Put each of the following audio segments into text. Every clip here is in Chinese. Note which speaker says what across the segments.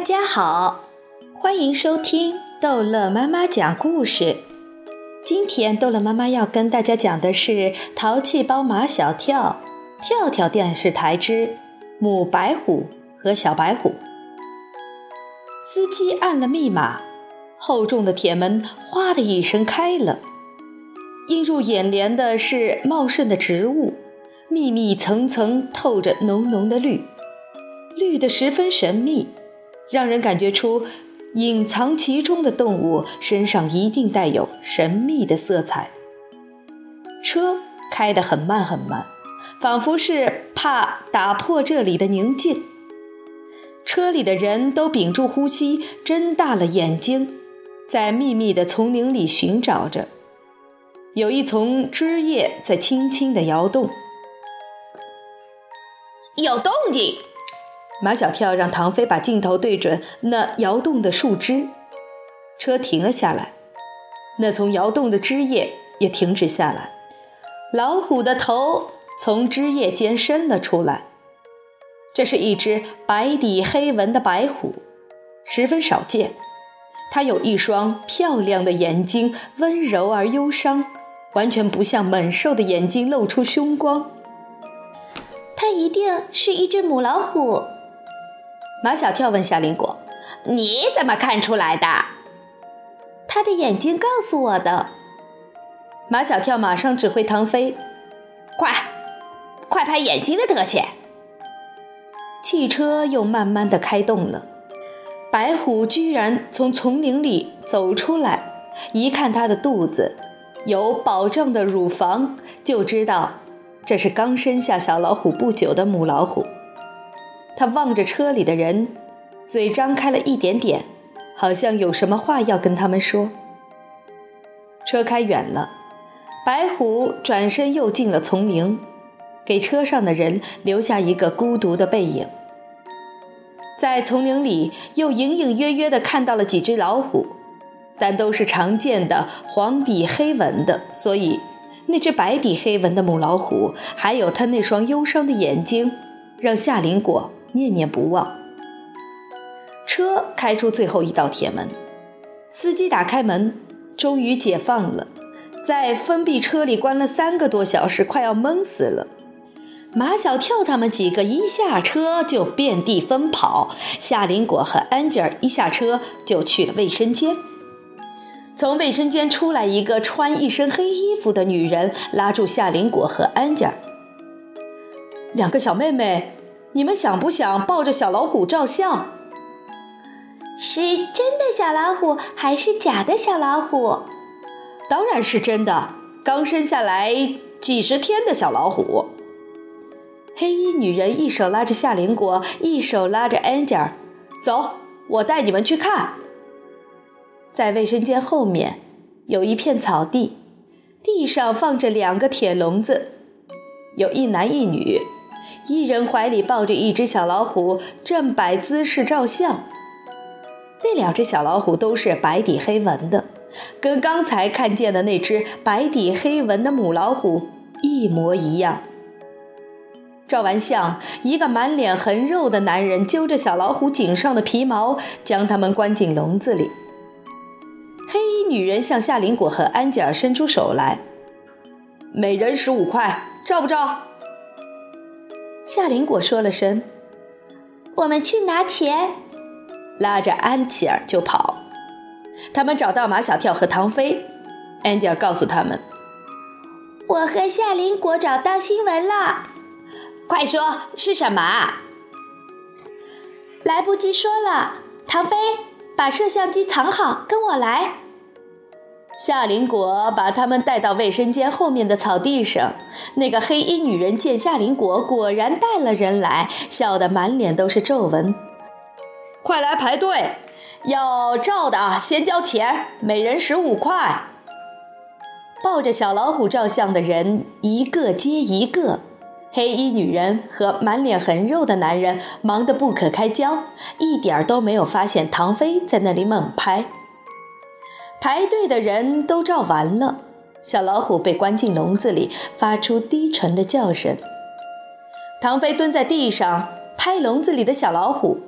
Speaker 1: 大家好，欢迎收听逗乐妈妈讲故事。今天逗乐妈妈要跟大家讲的是《淘气包马小跳》跳跳电视台之母白虎和小白虎。司机按了密码，厚重的铁门哗的一声开了。映入眼帘的是茂盛的植物，密密层层透着浓浓的绿，绿得十分神秘。让人感觉出，隐藏其中的动物身上一定带有神秘的色彩。车开得很慢很慢，仿佛是怕打破这里的宁静。车里的人都屏住呼吸，睁大了眼睛，在密密的丛林里寻找着。有一丛枝叶在轻轻地摇动，
Speaker 2: 有动静。
Speaker 1: 马小跳让唐飞把镜头对准那摇动的树枝，车停了下来，那从摇动的枝叶也停止下来，老虎的头从枝叶间伸了出来。这是一只白底黑纹的白虎，十分少见。它有一双漂亮的眼睛，温柔而忧伤，完全不像猛兽的眼睛露出凶光。
Speaker 2: 它一定是一只母老虎。
Speaker 1: 马小跳问夏林果：“
Speaker 2: 你怎么看出来的？”
Speaker 1: 他的眼睛告诉我的。马小跳马上指挥唐飞：“
Speaker 2: 快，快拍眼睛的特写。”
Speaker 1: 汽车又慢慢的开动了。白虎居然从丛林里走出来，一看它的肚子有饱胀的乳房，就知道这是刚生下小老虎不久的母老虎。他望着车里的人，嘴张开了一点点，好像有什么话要跟他们说。车开远了，白虎转身又进了丛林，给车上的人留下一个孤独的背影。在丛林里，又隐隐约约地看到了几只老虎，但都是常见的黄底黑纹的，所以那只白底黑纹的母老虎，还有它那双忧伤的眼睛，让夏林果。念念不忘。车开出最后一道铁门，司机打开门，终于解放了。在封闭车里关了三个多小时，快要闷死了。马小跳他们几个一下车就遍地疯跑，夏林果和安吉尔一下车就去了卫生间。从卫生间出来一个穿一身黑衣服的女人，拉住夏林果和安吉尔，两个小妹妹。你们想不想抱着小老虎照相？
Speaker 2: 是真的小老虎还是假的小老虎？
Speaker 1: 当然是真的，刚生下来几十天的小老虎。黑衣女人一手拉着夏林果，一手拉着安吉尔，走，我带你们去看。在卫生间后面有一片草地，地上放着两个铁笼子，有一男一女。一人怀里抱着一只小老虎，正摆姿势照相。那两只小老虎都是白底黑纹的，跟刚才看见的那只白底黑纹的母老虎一模一样。照完相，一个满脸横肉的男人揪着小老虎颈上的皮毛，将它们关进笼子里。黑衣女人向夏林果和安吉尔伸出手来，每人十五块，照不照？夏林果说了声：“
Speaker 2: 我们去拿钱。”
Speaker 1: 拉着安琪儿就跑。他们找到马小跳和唐飞，安吉尔告诉他们：“
Speaker 2: 我和夏林果找到新闻了，
Speaker 1: 快说是什么？”
Speaker 2: 来不及说了，唐飞，把摄像机藏好，跟我来。
Speaker 1: 夏林果把他们带到卫生间后面的草地上。那个黑衣女人见夏林果果然带了人来，笑得满脸都是皱纹。快来排队，要照的先交钱，每人十五块。抱着小老虎照相的人一个接一个，黑衣女人和满脸横肉的男人忙得不可开交，一点儿都没有发现唐飞在那里猛拍。排队的人都照完了，小老虎被关进笼子里，发出低沉的叫声。唐飞蹲在地上拍笼子里的小老虎，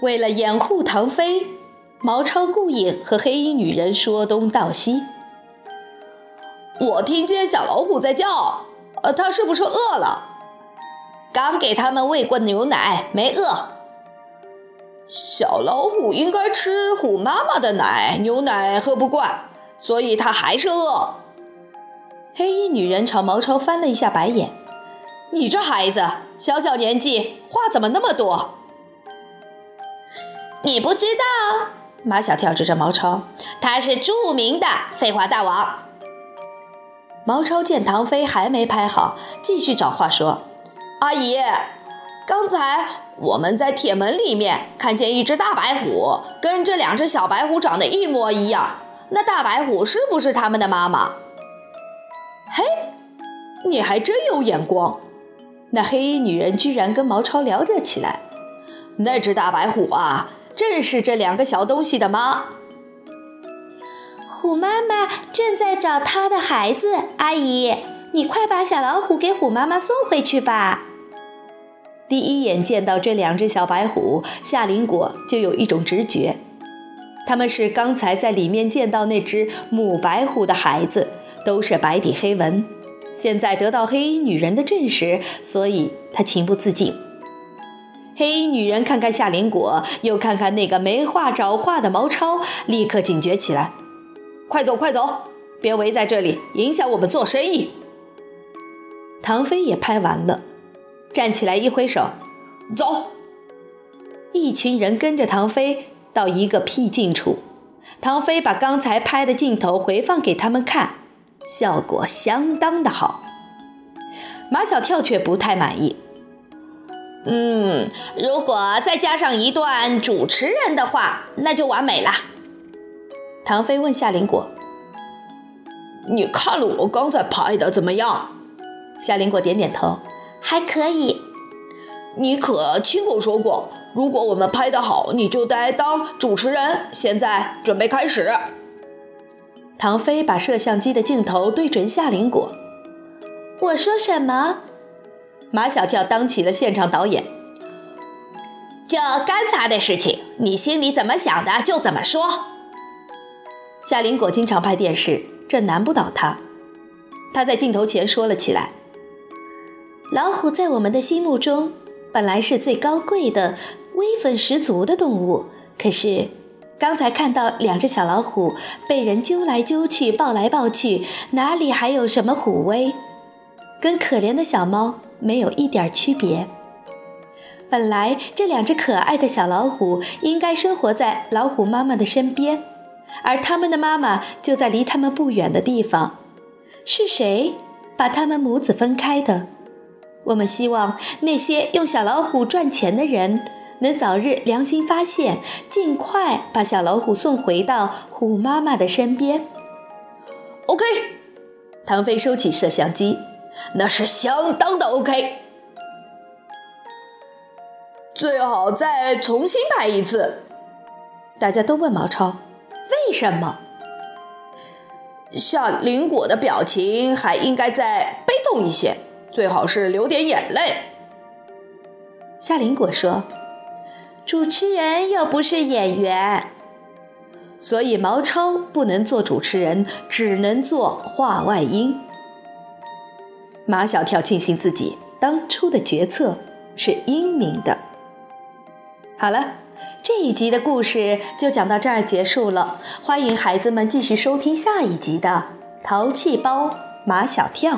Speaker 1: 为了掩护唐飞，毛超故意和黑衣女人说东道西。
Speaker 3: 我听见小老虎在叫，呃，它是不是饿了？
Speaker 1: 刚给他们喂过牛奶，没饿。
Speaker 3: 小老虎应该吃虎妈妈的奶，牛奶喝不惯，所以它还是饿。
Speaker 1: 黑衣女人朝毛超翻了一下白眼：“你这孩子，小小年纪，话怎么那么多？”
Speaker 2: 你不知道？
Speaker 1: 马小跳指着毛超：“
Speaker 2: 他是著名的废话大王。”
Speaker 1: 毛超见唐飞还没拍好，继续找话说：“
Speaker 3: 阿姨，刚才我们在铁门里面看见一只大白虎，跟这两只小白虎长得一模一样。那大白虎是不是他们的妈妈？”
Speaker 1: 嘿，你还真有眼光！那黑衣女人居然跟毛超聊了起来。
Speaker 3: 那只大白虎啊，正是这两个小东西的妈。
Speaker 2: 虎妈妈正在找她的孩子，阿姨，你快把小老虎给虎妈妈送回去吧。
Speaker 1: 第一眼见到这两只小白虎，夏林果就有一种直觉，他们是刚才在里面见到那只母白虎的孩子，都是白底黑纹。现在得到黑衣女人的证实，所以他情不自禁。黑衣女人看看夏林果，又看看那个没话找话的毛超，立刻警觉起来。
Speaker 3: 快走，快走！别围在这里，影响我们做生意。
Speaker 1: 唐飞也拍完了，站起来一挥手，
Speaker 3: 走。
Speaker 1: 一群人跟着唐飞到一个僻静处，唐飞把刚才拍的镜头回放给他们看，效果相当的好。马小跳却不太满意。
Speaker 2: 嗯，如果再加上一段主持人的话，那就完美了。
Speaker 1: 唐飞问夏林果：“
Speaker 3: 你看了我刚才拍的怎么样？”
Speaker 1: 夏林果点点头：“
Speaker 2: 还可以。”
Speaker 3: 你可亲口说过，如果我们拍得好，你就得当主持人。现在准备开始。
Speaker 1: 唐飞把摄像机的镜头对准夏林果：“
Speaker 2: 我说什么？”
Speaker 1: 马小跳当起了现场导演：“
Speaker 2: 就刚才的事情，你心里怎么想的就怎么说。”
Speaker 1: 夏林果经常拍电视，这难不倒他。他在镜头前说了起来：“老虎在我们的心目中本来是最高贵的、威风十足的动物，可是刚才看到两只小老虎被人揪来揪去、抱来抱去，哪里还有什么虎威？跟可怜的小猫没有一点区别。本来这两只可爱的小老虎应该生活在老虎妈妈的身边。”而他们的妈妈就在离他们不远的地方，是谁把他们母子分开的？我们希望那些用小老虎赚钱的人能早日良心发现，尽快把小老虎送回到虎妈妈的身边。
Speaker 3: OK，
Speaker 1: 唐飞收起摄像机，
Speaker 3: 那是相当的 OK，最好再重新拍一次。
Speaker 1: 大家都问毛超。为什么？
Speaker 3: 夏林果的表情还应该再悲痛一些，最好是流点眼泪。
Speaker 1: 夏林果说：“
Speaker 2: 主持人又不是演员，
Speaker 1: 所以毛超不能做主持人，只能做话外音。”马小跳庆幸自己当初的决策是英明的。好了。这一集的故事就讲到这儿结束了，欢迎孩子们继续收听下一集的《淘气包马小跳》。